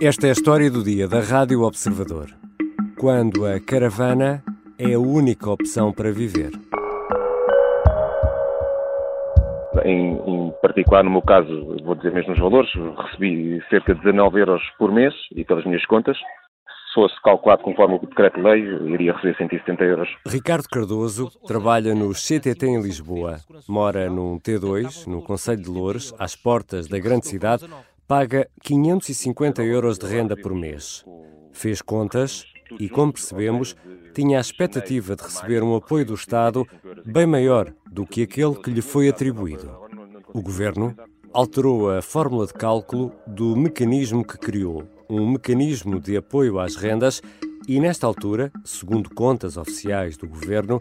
Esta é a história do dia da Rádio Observador. Quando a caravana é a única opção para viver. Em, em, particular, no meu caso, vou dizer mesmo os valores, recebi cerca de 19 euros por mês e pelas minhas contas. Se fosse calculado conforme o decreto-lei, iria receber 170 euros. Ricardo Cardoso trabalha no CTT em Lisboa. Mora num T2, no Conselho de Loures, às portas da grande cidade, paga 550 euros de renda por mês. Fez contas e, como percebemos, tinha a expectativa de receber um apoio do Estado bem maior do que aquele que lhe foi atribuído. O governo alterou a fórmula de cálculo do mecanismo que criou, um mecanismo de apoio às rendas, e nesta altura, segundo contas oficiais do governo,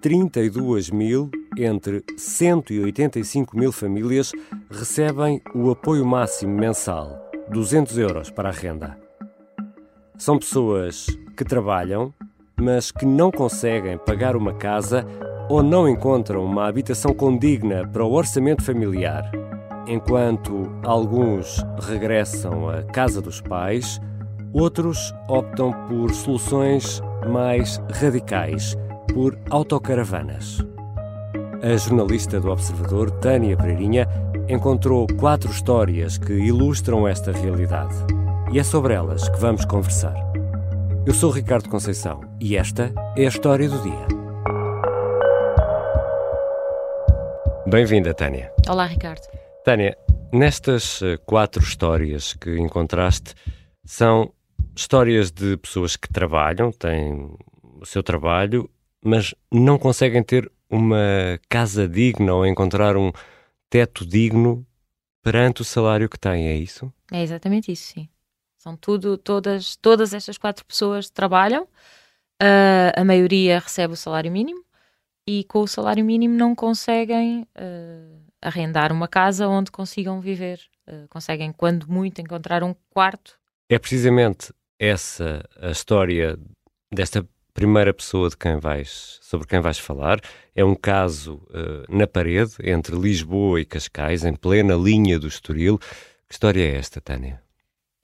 32 mil entre 185 mil famílias recebem o apoio máximo mensal, 200 euros para a renda. São pessoas que trabalham, mas que não conseguem pagar uma casa ou não encontram uma habitação condigna para o orçamento familiar. Enquanto alguns regressam à casa dos pais, outros optam por soluções mais radicais, por autocaravanas. A jornalista do Observador, Tânia Pereirinha, encontrou quatro histórias que ilustram esta realidade. E é sobre elas que vamos conversar. Eu sou Ricardo Conceição e esta é a história do dia. Bem-vinda, Tânia. Olá, Ricardo. Tânia, nestas eh, quatro histórias que encontraste, são histórias de pessoas que trabalham, têm o seu trabalho, mas não conseguem ter uma casa digna ou encontrar um teto digno perante o salário que têm, é isso? É exatamente isso, sim. São tudo, todas, todas estas quatro pessoas trabalham, uh, a maioria recebe o salário mínimo e com o salário mínimo não conseguem uh, arrendar uma casa onde consigam viver. Uh, conseguem, quando muito, encontrar um quarto. É precisamente essa a história desta primeira pessoa de quem vais, sobre quem vais falar. É um caso uh, na parede entre Lisboa e Cascais, em plena linha do Estoril. Que história é esta, Tânia?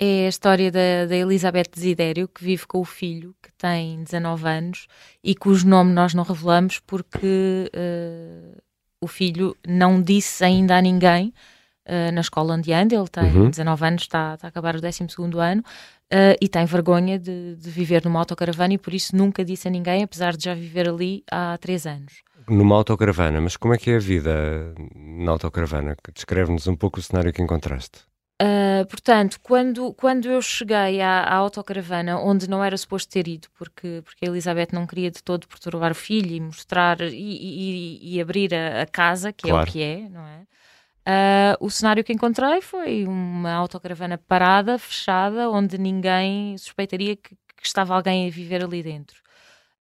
É a história da, da Elizabeth Desidério, que vive com o filho, que tem 19 anos e cujo nome nós não revelamos porque uh, o filho não disse ainda a ninguém uh, na escola onde anda. Ele tem uhum. 19 anos, está, está a acabar o 12 ano. Uh, e tem vergonha de, de, viver numa autocaravana e por isso nunca disse a ninguém, apesar de já viver ali há três anos. Numa autocaravana, mas como é que é a vida na autocaravana? Descreve-nos um pouco o cenário que encontraste. Uh, portanto, quando, quando eu cheguei à, à, autocaravana, onde não era suposto ter ido, porque, porque a Elizabeth não queria de todo perturbar o filho e mostrar e, e, e abrir a, a, casa, que claro. é o que é, não é? Uh, o cenário que encontrei foi uma autocaravana parada, fechada, onde ninguém suspeitaria que, que, estava alguém a viver ali dentro.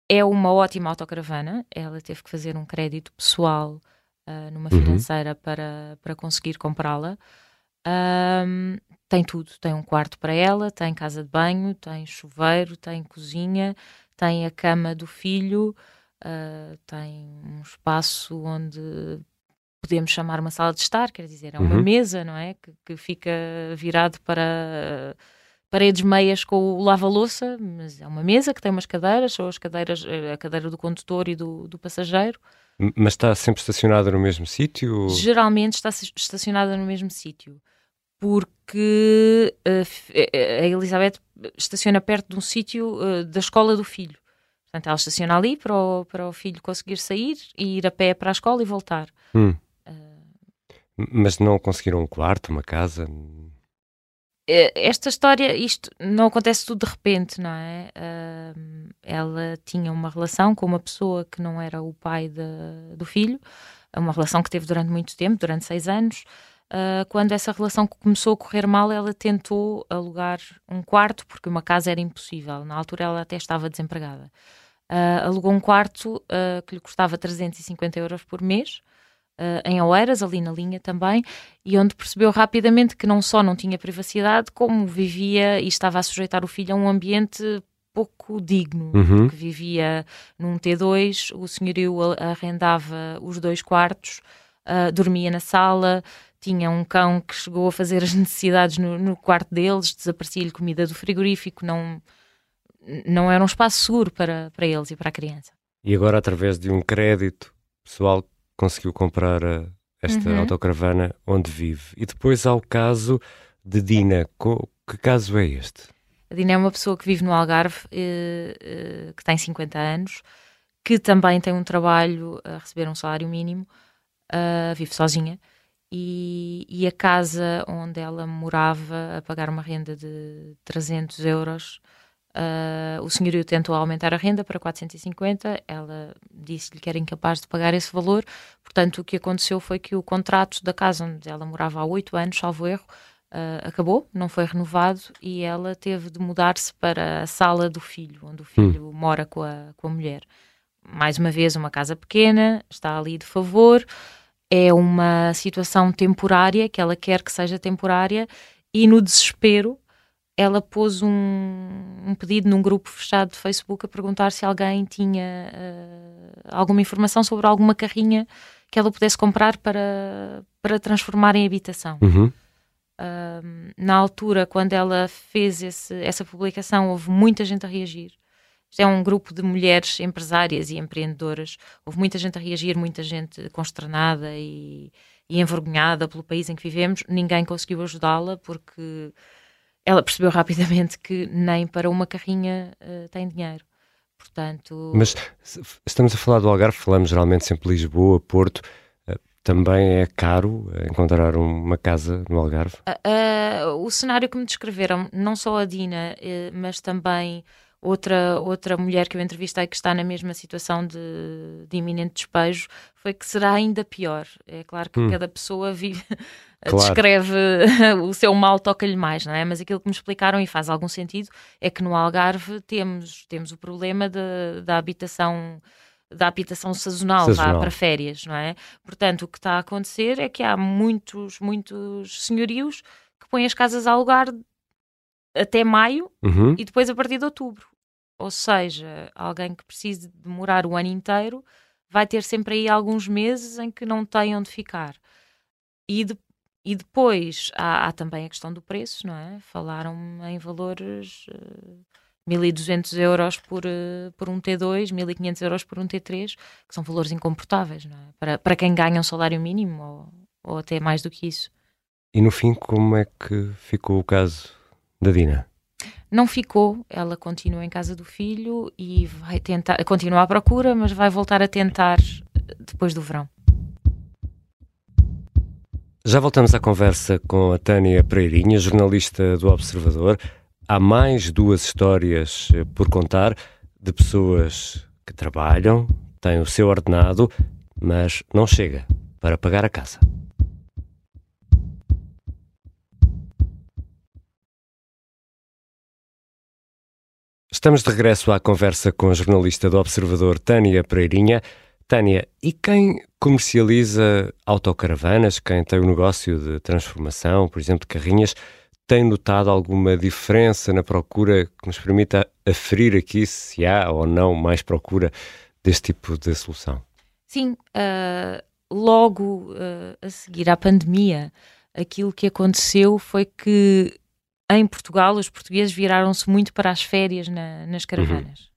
É uma ótima autocaravana, ela teve que fazer um crédito pessoal uh, numa uhum. financeira para, para conseguir comprá-la. Um, tem tudo, tem um quarto para ela, tem casa de banho, tem chuveiro, tem cozinha, tem a cama do filho, uh, tem um espaço onde podemos chamar uma sala de estar, quer dizer, é uma uhum. mesa, não é? Que, que, fica virado para paredes meias com o lava-louça, mas é uma mesa que tem umas cadeiras, são as cadeiras, a cadeira do condutor e do, do passageiro. Mas está sempre estacionada no mesmo sítio? Geralmente está estacionada no mesmo sítio, porque uh, a Elizabeth estaciona perto de um sítio da escola do filho. Portanto, ela estaciona ali para o, para o filho conseguir sair e ir a pé para a escola e voltar. Hum. Mas não conseguiram um quarto, uma casa? É, esta história, isto não acontece tudo de repente, não é? Ela tinha uma relação com uma pessoa que não era o pai de, do filho, uma relação que teve durante muito tempo, durante seis anos. Uh, quando essa relação começou a correr mal, ela tentou alugar um quarto, porque uma casa era impossível. Na altura, ela até estava desempregada. Uh, alugou um quarto que lhe custava 350 euros por mês uh, em Oeiras, ali na linha também, e onde percebeu rapidamente que não só não tinha privacidade, como vivia e estava a sujeitar o filho a um ambiente pouco digno, uhum. porque vivia num T2, o senhorio arrendava os dois quartos, uh, dormia na sala, tinha um cão que chegou a fazer as necessidades no, no quarto deles, desaparecia-lhe comida do frigorífico, não, não era um espaço seguro para, para eles e para a criança. E agora, através de um crédito, pessoal conseguiu comprar a, esta uhum. autocaravana onde vive. E depois há o caso de Dina. Que caso é este? A Dina é uma pessoa que vive no Algarve, eh, eh, que tem 50 anos, que também tem um trabalho a receber um salário mínimo, uh, vive sozinha, e, e, a casa onde ela morava a pagar uma renda de 300 euros, uh, o senhorio tentou aumentar a renda para 450, ela disse-lhe que era incapaz de pagar esse valor, portanto o que aconteceu foi que o contrato da casa onde ela morava há oito anos, salvo erro, Uh, acabou, não foi renovado e ela teve de mudar-se para a sala do filho, onde o filho hum. mora com a, com a mulher. Mais uma vez, uma casa pequena, está ali de favor, é uma situação temporária, que ela quer que seja temporária, e no desespero ela pôs um, um pedido num grupo fechado de Facebook a perguntar se alguém tinha uh, alguma informação sobre alguma carrinha que ela pudesse comprar para, para transformar em habitação. Uhum. Uh, na altura, quando ela fez esse, essa publicação, houve muita gente a reagir. Isto é um grupo de mulheres empresárias e empreendedoras. Houve muita gente a reagir, muita gente consternada e, e envergonhada pelo país em que vivemos. Ninguém conseguiu ajudá-la porque ela percebeu rapidamente que nem para uma carrinha uh, tem dinheiro. Portanto... Mas estamos a falar do Algarve, falamos geralmente sempre Lisboa, Porto. Uh, também é caro encontrar uma casa no Algarve? Uh, o cenário que me descreveram, não só a Dina, mas também outra, outra mulher que eu entrevistei que está na mesma situação de, de iminente despejo foi que será ainda pior. É claro que hum. cada pessoa vive, claro. descreve o seu mal toca-lhe mais, não é? Mas aquilo que me explicaram e faz algum sentido é que no Algarve temos, temos o problema de, da habitação da habitação sazonal, sazonal. para férias, não é? Portanto, o que está a acontecer é que há muitos, muitos senhorios que põem as casas a alugar até maio uhum. e depois a partir de outubro. Ou seja, alguém que precise demorar o ano inteiro vai ter sempre aí alguns meses em que não tem onde ficar. E, de, e depois há, há, também a questão do preço, não é? Falaram em valores uh, eh, 1.200 euros por, uh, por um T2, 1.500 euros por um T3, que são valores incomportáveis, não é? Para, para quem ganha um salário mínimo ou, ou até mais do que isso. E no fim, como é que ficou o caso da Dina? Não ficou, ela continua em casa do filho e vai tentar, continua à procura, mas vai voltar a tentar depois do verão. Já voltamos à conversa com a Tânia Pereirinha, jornalista do Observador. Há mais duas histórias eh, por contar de pessoas que trabalham, têm o seu ordenado, mas não chega para pagar a casa. Estamos de regresso à conversa com a jornalista do Observador Tânia Pereirinha. Tânia, e quem comercializa autocaravanas, quem tem o negócio de transformação, por exemplo, de carrinhas, tem notado alguma diferença na procura que nos permita aferir aqui se há ou não mais procura deste tipo de solução? Sim, uh, logo uh, a seguir à pandemia, aquilo que aconteceu foi que em Portugal, os portugueses viraram-se muito para as férias na, nas caravanas. Uhum.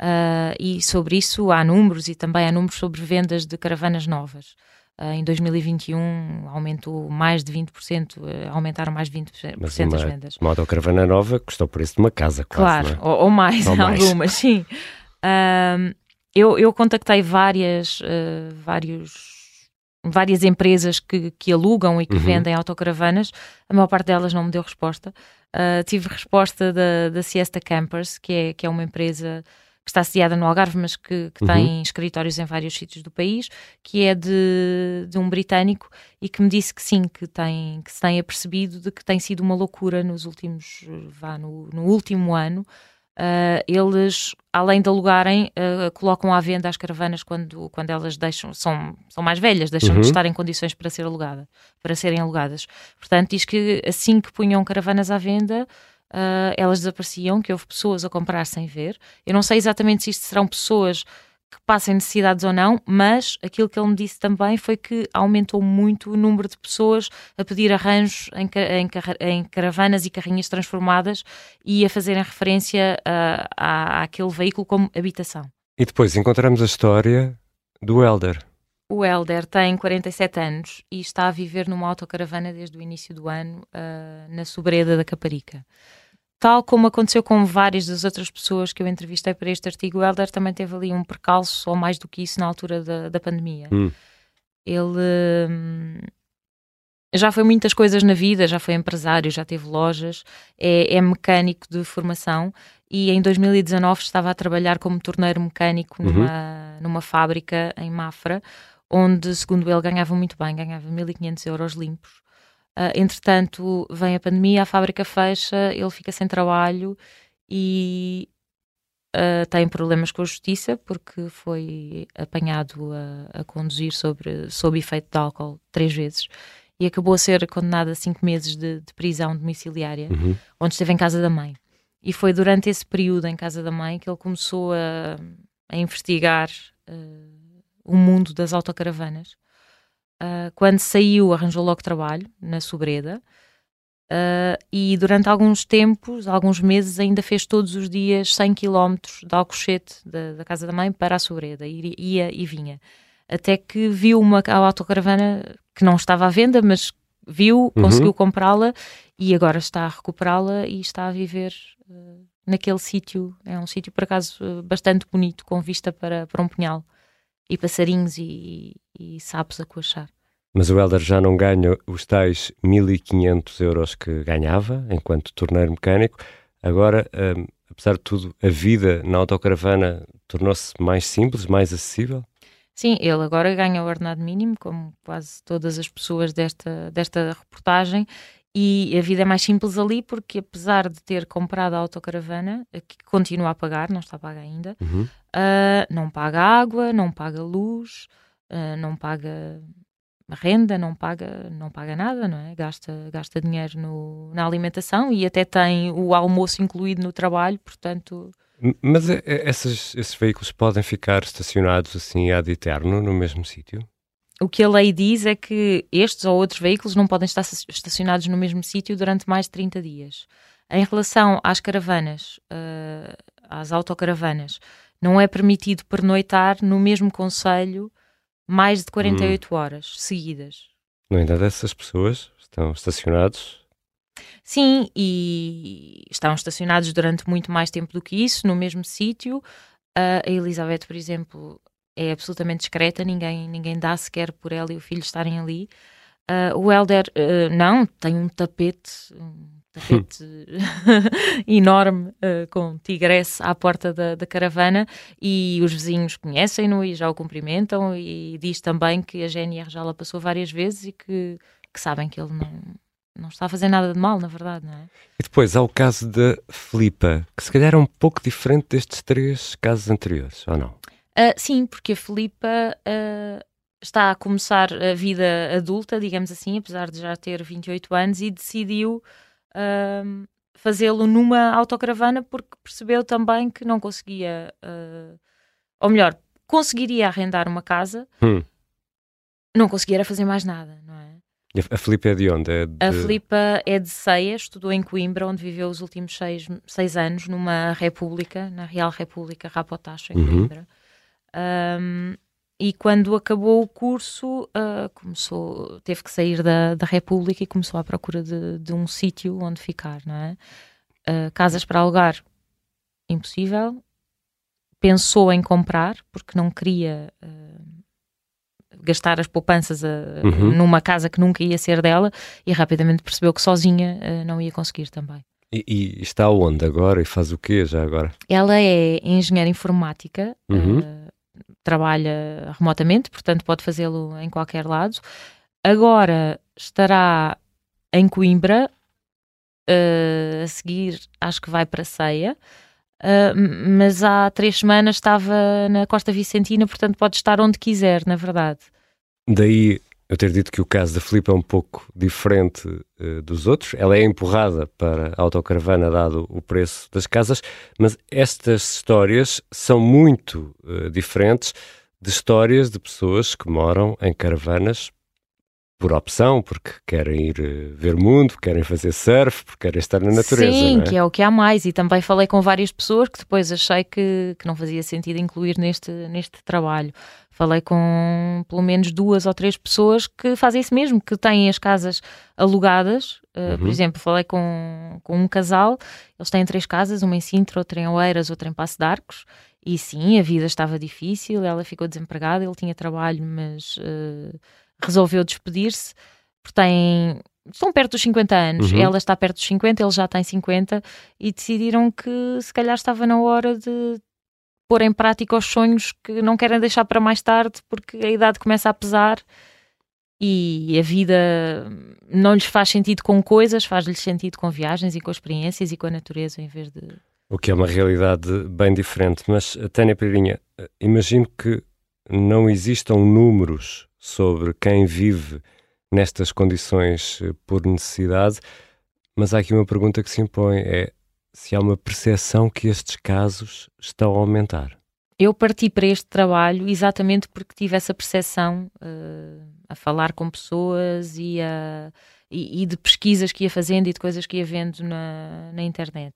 Uh, e sobre isso há números e também há números sobre vendas de caravanas novas. Uh, em 2021 aumentou mais de 20%, uh, ah, aumentaram mais de 20% Mas uma, as vendas. Uma autocaravana nova custou o preço de uma casa, quase, Claro, é? ou, ou, mais, ou algumas, mais. sim. eu, eu contactei várias, vários várias empresas que, que alugam e que uhum. vendem autocaravanas, a maior parte delas não me deu resposta. Uh, tive resposta da, da Siesta Campers, que é, que é uma empresa que está sediada no Algarve, mas que, que uhum. tem escritórios em vários sítios do país, que é de, de um britânico e que me disse que sim, que, tem, que se tem apercebido de que tem sido uma loucura nos últimos, vá, no, no último ano, Uh, eles, além de alugarem, uh, colocam à venda as caravanas quando, quando elas deixam, são, são mais velhas, deixam uhum. de estar em condições para ser alugada, para serem alugadas. Portanto, diz que assim que punham caravanas à venda, uh, elas desapareciam, que houve pessoas a comprar sem ver. Eu não sei exatamente se isto serão pessoas que passem necessidades ou não, mas aquilo que ele me disse também foi que aumentou muito o número de pessoas a pedir arranjos em, em, em caravanas e carrinhas transformadas e a fazerem referência a, a, àquele veículo como habitação. E depois encontramos a história do Elder. O Elder tem 47 anos e está a viver numa autocaravana desde o início do ano uh, na Sobreda da Caparica. Tal como aconteceu com várias das outras pessoas que eu entrevistei para este artigo, o Elder também teve ali um percalço, ou mais do que isso, na altura da, da pandemia. Hum. Ele hum, já foi muitas coisas na vida, já foi empresário, já teve lojas, é, é, mecânico de formação e em 2019 estava a trabalhar como torneiro mecânico uhum. numa, numa fábrica em Mafra, onde, segundo ele, ganhava muito bem, ganhava 1.500 euros limpos. Uh, entretanto, vem a pandemia, a fábrica fecha, ele fica sem trabalho e uh, tem problemas com a justiça porque foi apanhado a, a conduzir sobre, sob efeito de álcool três vezes e acabou a ser condenado a cinco meses de, de prisão domiciliária, uhum. onde esteve em casa da mãe. E foi durante esse período em casa da mãe que ele começou a, a investigar uh, o mundo das autocaravanas Uh, quando saiu, arranjou logo trabalho na Sobreda. Uh, e durante alguns tempos, alguns meses, ainda fez todos os dias 100 km de Alcochete, da, da, casa da mãe, para a Sobreda. Ia, ia e vinha. Até que viu uma autocaravana que não estava à venda, mas viu, uhum. conseguiu comprá-la e agora está a recuperá-la e está a viver uh, naquele sítio. É um sítio, por acaso, bastante bonito, com vista para, para um punhal e passarinhos e, e sapos a coachar. Mas o Helder já não ganha os tais 1500 euros que ganhava enquanto torneiro mecânico. Agora, um, apesar de tudo, a vida na autocaravana tornou-se mais simples, mais acessível? Sim, ele agora ganha o ordenado mínimo, como quase todas as pessoas desta, desta reportagem, e a vida é mais simples ali porque, apesar de ter comprado a autocaravana, que continua a pagar, não está a pagar ainda, uhum. Uh, não paga água, não paga luz, uh, não paga renda, não paga, não paga nada, não é? Gasta, gasta dinheiro no, na alimentação e até tem o almoço incluído no trabalho, portanto. Mas é, é, esses, esses veículos podem ficar estacionados assim ad eterno no mesmo sítio? O que a lei diz é que estes ou outros veículos não podem estar estacionados no mesmo sítio durante mais de 30 dias. Em relação às caravanas, uh, às autocaravanas, não é permitido pernoitar no mesmo conselho mais de 48 hum. horas seguidas. No entanto, essas pessoas estão estacionados. Sim, e estão estacionados durante muito mais tempo do que isso, no mesmo sítio. Uh, a Elizabeth, por exemplo, é absolutamente discreta, ninguém, ninguém dá sequer por ela e o filho estarem ali. Uh, o Helder, uh, não, tem um tapete, um tapete enorme uh, com tigresse à porta da, da, caravana e os vizinhos conhecem-no e já o cumprimentam e diz também que a GNR já lá passou várias vezes e que, que sabem que ele não, não está a fazer nada de mal, na verdade, não é? E depois há o caso da Filipa, que se calhar é um pouco diferente destes três casos anteriores, ou não? Uh, sim, porque a Filipa uh, está a começar a vida adulta, digamos assim, apesar de já ter 28 anos, e decidiu uh, fazê-lo numa autocaravana porque percebeu também que não conseguia, uh, ou melhor, conseguiria arrendar uma casa, hum. não conseguia fazer mais nada, não é? A Filipa é de onde? É de... A Filipa é de Ceia, estudou em Coimbra, onde viveu os últimos seis, seis anos, numa república, na Real República Rapotacho, em uhum. Coimbra. Um, e quando acabou o curso, uh, começou, teve que sair da, da República e começou à procura de, de um sítio onde ficar, não é? Uh, casas para alugar, impossível. Pensou em comprar, porque não queria uh, gastar as poupanças uhum. numa casa que nunca ia ser dela e rapidamente percebeu que sozinha não ia conseguir também. E, e, está onde agora e faz o quê já agora? Ela é engenheira informática. Uhum trabalha remotamente, portanto pode fazê-lo em qualquer lado. Agora estará em Coimbra, uh, a seguir acho que vai para Ceia, uh, mas há três semanas estava na Costa Vicentina, portanto pode estar onde quiser, na verdade. Daí eu ter dito que o caso da Filipe é um pouco diferente uh, dos outros. Ela é empurrada para a autocaravana, dado o preço das casas, mas estas histórias são muito uh, diferentes de histórias de pessoas que moram em caravanas por opção, porque querem ir uh, ver mundo, querem fazer surf, porque querem estar na natureza. Sim, é? que é o que há mais. E também falei com várias pessoas que depois achei que, que não fazia sentido incluir neste, neste trabalho. Falei com pelo menos duas ou três pessoas que fazem isso mesmo, que têm as casas alugadas. Uh, uhum. Por exemplo, falei com, com um casal, eles têm três casas, uma em Sintra, outra em Oeiras, outra em Passo de Arcos. E sim, a vida estava difícil, ela ficou desempregada, ele tinha trabalho, mas... Uh, resolveu despedir-se, porque tem, estão perto dos 50 anos, uhum. ela está perto dos 50, ele já tem 50, e decidiram que se calhar estava na hora de pôr em prática os sonhos que não querem deixar para mais tarde, porque a idade começa a pesar e a vida não lhes faz sentido com coisas, faz-lhes sentido com viagens e com experiências e com a natureza em vez de. O que é uma realidade bem diferente. Mas, Tânia Pedrinha, imagino que não existam números sobre quem vive nestas condições eh, por necessidade, mas há aqui uma pergunta que se impõe: é se há uma percepção que estes casos estão a aumentar. Eu parti para este trabalho exatamente porque tive essa percepção uh, a falar com pessoas e, a, e, e, de pesquisas que ia fazendo e de coisas que ia vendo na, na internet.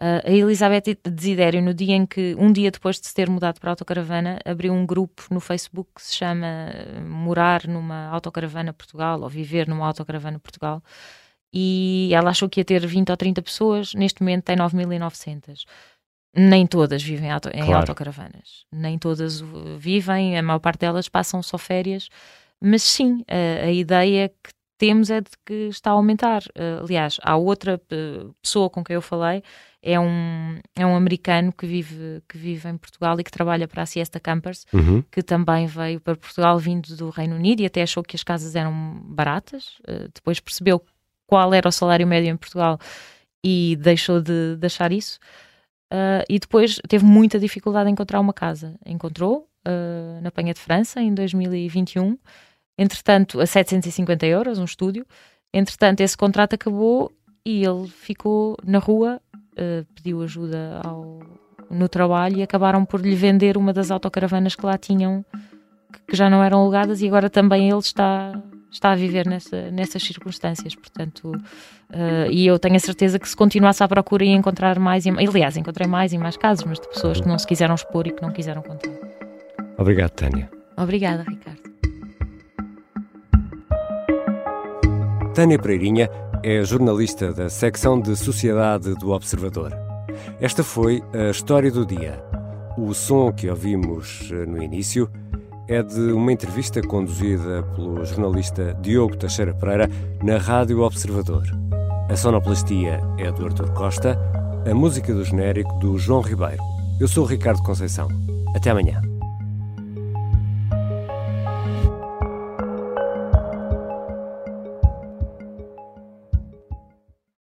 Uh, a Elizabeth Desidério, no dia em que, um dia depois de se ter mudado para a autocaravana, abriu um grupo no Facebook que se chama eh, Morar numa Autocaravana Portugal ou Viver numa Autocaravana Portugal. E ela achou que ia ter 20 ou 30 pessoas, neste momento tem 9.900. Nem todas vivem auto, em claro. autocaravanas, nem todas vivem, a maior parte delas passam só férias, mas sim, a, a ideia que temos é de que está a aumentar. Uh, aliás, há outra uh, pessoa com quem eu falei é um, é um americano que vive, que vive em Portugal e que trabalha para a Siesta Campers, uhum. que também veio para Portugal vindo do Reino Unido e até achou que as casas eram baratas. Uh, depois percebeu qual era o salário médio em Portugal e deixou de, de achar isso. Uh, e depois teve muita dificuldade em encontrar uma casa. Encontrou uh, na Penha de França em 2021, entretanto, a 750 euros, um estúdio. Entretanto, esse contrato acabou e ele ficou na rua uh, pediu ajuda ao, no trabalho e acabaram por lhe vender uma das autocaravanas que lá tinham, que, que já não eram alugadas, e agora também ele está, está a viver nessa, nessas circunstâncias. Portanto, uh, e eu tenho a certeza que se continuasse à procura ia encontrar mais, e, aliás, encontrei mais e mais casos, mas de pessoas que não se quiseram expor e que não quiseram contar. Obrigado, Tânia. Obrigada, Ricardo. Tânia Pereirinha é jornalista da secção de Sociedade do Observador. Esta foi a história do dia. O som que ouvimos eh, no início é de uma entrevista conduzida pelo jornalista Diogo Teixeira Pereira na Rádio Observador. A sonoplastia é do Artur Costa, a música do genérico do João Ribeiro. Eu sou o Ricardo Conceição. Até amanhã.